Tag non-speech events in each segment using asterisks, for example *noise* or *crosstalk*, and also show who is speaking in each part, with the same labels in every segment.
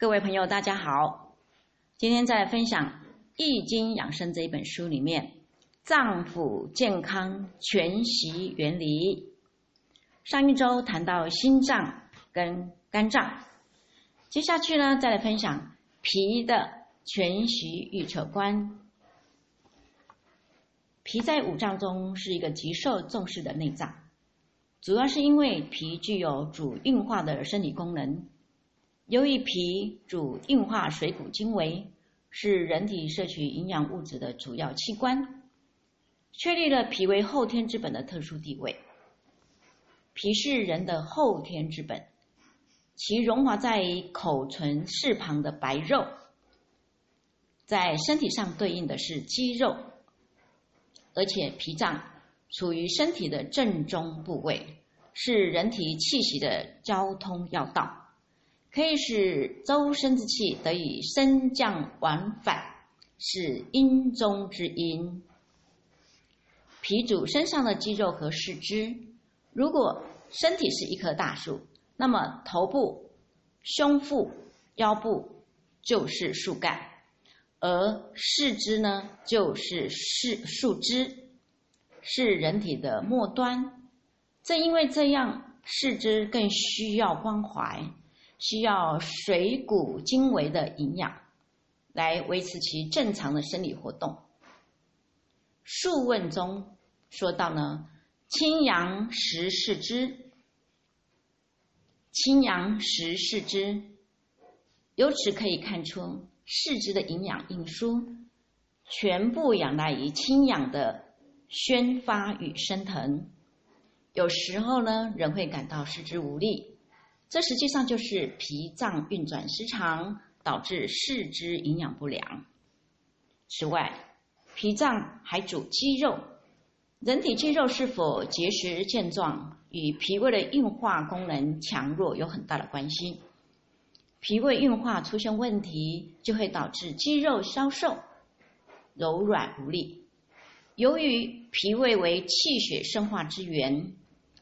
Speaker 1: 各位朋友，大家好。今天再分享《易经养生》这一本书里面脏腑健康全息原理。上一周谈到心脏跟肝脏，接下去呢，再来分享脾的全息预测观。脾在五脏中是一个极受重视的内脏，主要是因为脾具有主运化的生理功能。由于脾主运化水谷精微，是人体摄取营养物质的主要器官，确立了脾为后天之本的特殊地位。脾是人的后天之本，其荣华在口唇室旁的白肉，在身体上对应的是肌肉，而且脾脏处于身体的正中部位，是人体气息的交通要道。可以使周身之气得以升降往返，是阴中之阴。脾主身上的肌肉和四肢。如果身体是一棵大树，那么头部、胸腹、腰部就是树干，而四肢呢，就是是树枝，是人体的末端。正因为这样，四肢更需要关怀。需要水谷精微的营养，来维持其正常的生理活动。《素问》中说到呢，清阳十四肢，清阳十四肢，由此可以看出四肢的营养运输，全部仰赖于清阳的宣发与升腾。有时候呢，人会感到四肢无力。这实际上就是脾脏运转失常，导致四肢营养不良。此外，脾脏还主肌肉，人体肌肉是否结实健壮，与脾胃的运化功能强弱有很大的关系。脾胃运化出现问题，就会导致肌肉消瘦、柔软无力。由于脾胃为气血生化之源。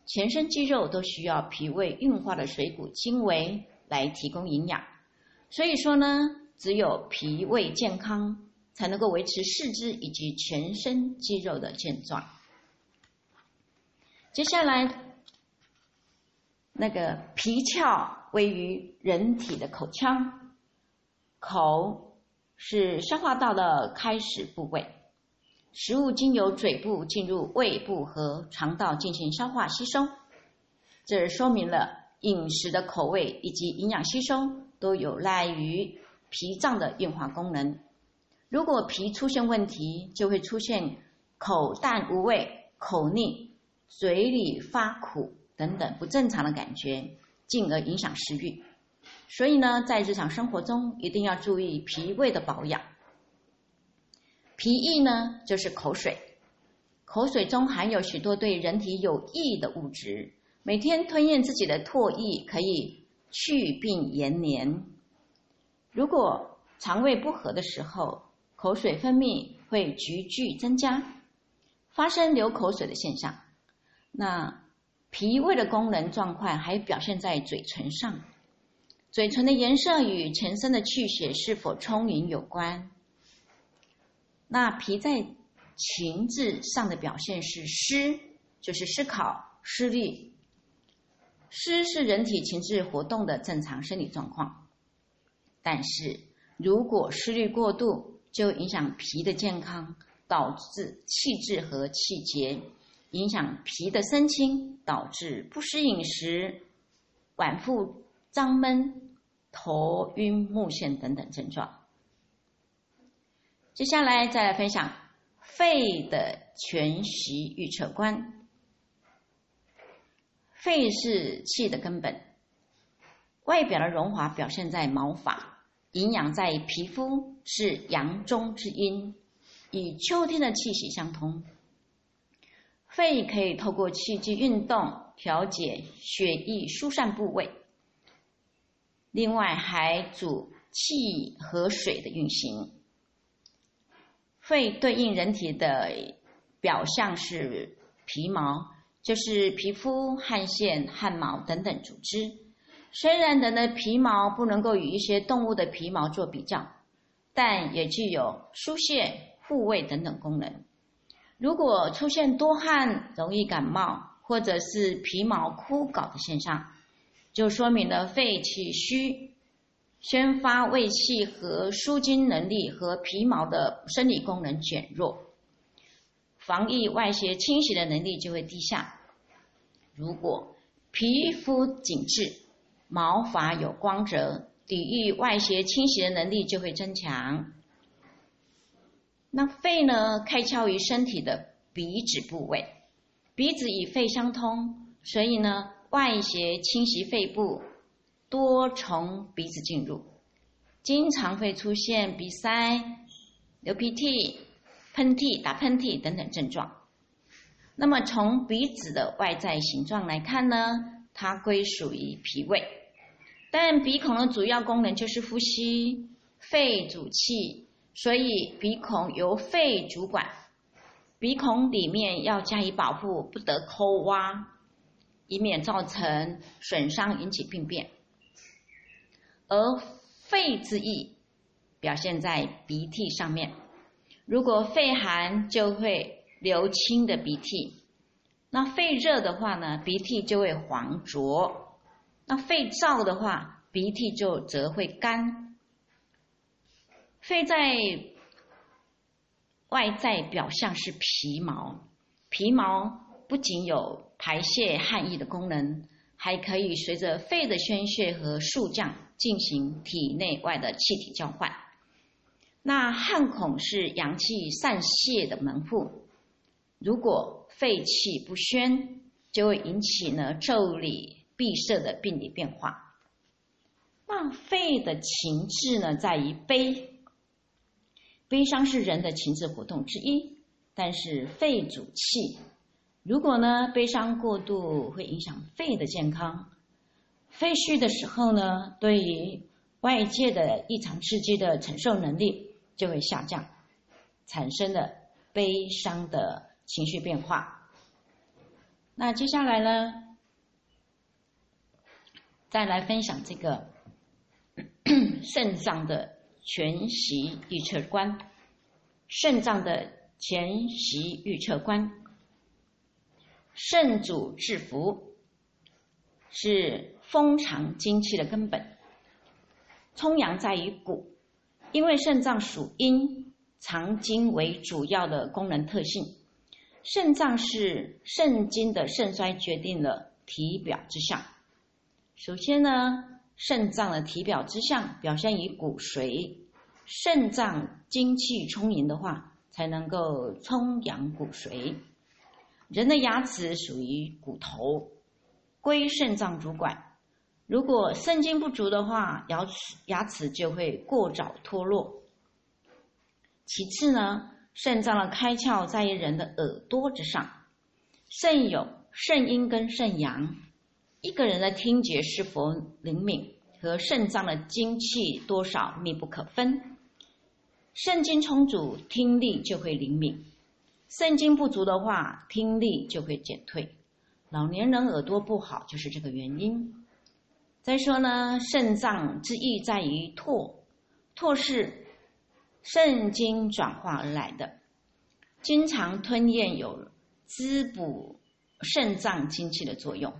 Speaker 1: 全身肌肉都需要脾胃运化的水谷精微来提供营养，所以说呢，只有脾胃健康，才能够维持四肢以及全身肌肉的健壮。接下来，那个脾窍位于人体的口腔，口是消化道的开始部位。食物经由嘴部进入胃部和肠道进行消化吸收，这说明了饮食的口味以及营养吸收都有赖于脾脏的运化功能。如果脾出现问题，就会出现口淡无味、口腻、嘴里发苦等等不正常的感觉，进而影响食欲。所以呢，在日常生活中一定要注意脾胃的保养。脾液呢，就是口水。口水中含有许多对人体有益的物质。每天吞咽自己的唾液，可以去病延年。如果肠胃不和的时候，口水分泌会急剧增加，发生流口水的现象。那脾胃的功能状况还表现在嘴唇上，嘴唇的颜色与全身的气血是否充盈有关。那脾在情志上的表现是思，就是思考、思虑。思是人体情志活动的正常生理状况，但是如果思虑过度，就影响脾的健康，导致气滞和气结，影响脾的生清，导致不思饮食、脘腹胀闷、头晕目眩等等症状。接下来再来分享肺的全息预测观。肺是气的根本，外表的荣华表现在毛发，营养在皮肤，是阳中之阴，与秋天的气息相通。肺可以透过气机运动调节血液疏散部位，另外还主气和水的运行。肺对应人体的表象是皮毛，就是皮肤、汗腺、汗毛等等组织。虽然人的皮毛不能够与一些动物的皮毛做比较，但也具有疏泄、护卫等等功能。如果出现多汗、容易感冒，或者是皮毛枯槁的现象，就说明了肺气虚，宣发胃气和舒筋能力和皮毛的生理功能减弱，防疫外邪侵袭的能力就会低下。如果皮肤紧致，毛发有光泽，抵御外邪侵袭的能力就会增强。那肺呢？开窍于身体的鼻子部位，鼻子与肺相通，所以呢，外邪侵袭肺部多从鼻子进入，经常会出现鼻塞、流鼻涕、喷嚏、打喷嚏等等症状。那么从鼻子的外在形状来看呢，它归属于脾胃，但鼻孔的主要功能就是呼吸，肺主气，所以鼻孔由肺主管，鼻孔里面要加以保护，不得抠挖，以免造成损伤引起病变。而肺之意表现在鼻涕上面，如果肺寒就会。流清的鼻涕，那肺热的话呢，鼻涕就会黄浊；那肺燥的话，鼻涕就则会干。肺在外在表象是皮毛，皮毛不仅有排泄汗液的功能，还可以随着肺的宣泄和肃降进行体内外的气体交换。那汗孔是阳气散泄的门户。如果肺气不宣，就会引起呢腠理闭塞的病理变化。那肺的情志呢，在于悲，悲伤是人的情志活动之一。但是肺主气，如果呢悲伤过度，会影响肺的健康。废墟的时候呢，对于外界的异常刺激的承受能力就会下降，产生了悲伤的。情绪变化。那接下来呢，再来分享这个 *coughs* 肾脏的全息预测观。肾脏的全息预测观，肾主制福，是封藏精气的根本。充阳在于骨，因为肾脏属阴，藏精为主要的功能特性。肾脏是肾经的肾衰决定了体表之象。首先呢，肾脏的体表之象表现于骨髓，肾脏精气充盈的话，才能够充养骨髓。人的牙齿属于骨头，归肾脏主管。如果肾精不足的话，牙齿牙齿就会过早脱落。其次呢。肾脏的开窍在于人的耳朵之上，肾有肾阴跟肾阳，一个人的听觉是否灵敏和肾脏的精气多少密不可分。肾精充足，听力就会灵敏；肾精不足的话，听力就会减退。老年人耳朵不好就是这个原因。所以说呢，肾脏之意在于唾，唾是。肾精转化而来的，经常吞咽有滋补肾脏精气的作用。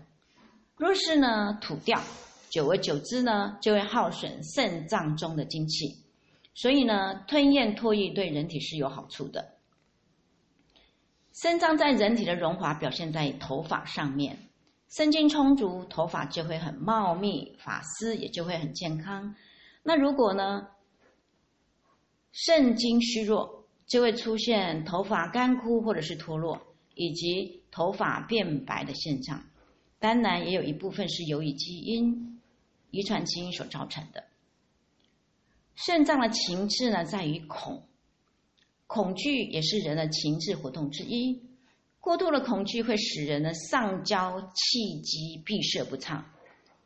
Speaker 1: 若是呢吐掉，久而久之呢，就会耗损肾脏中的精气。所以呢，吞咽唾液对人体是有好处的。肾脏在人体的荣华表现在头发上面，肾精充足，头发就会很茂密，发丝也就会很健康。那如果呢？肾精虚弱，就会出现头发干枯或者是脱落，以及头发变白的现象。当然，也有一部分是由于基因、遗传基因所造成的。肾脏的情志呢，在于恐，恐惧也是人的情志活动之一。过度的恐惧会使人的上焦气机闭塞不畅，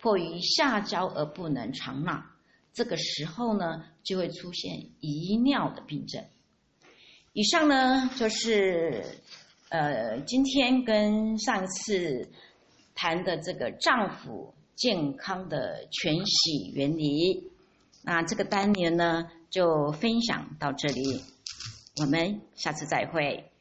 Speaker 1: 迫于下焦而不能藏纳。这个时候呢，就会出现遗尿的病症。以上呢，就是呃今天跟上次谈的这个脏腑健康的全息原理。那这个单元呢，就分享到这里，我们下次再会。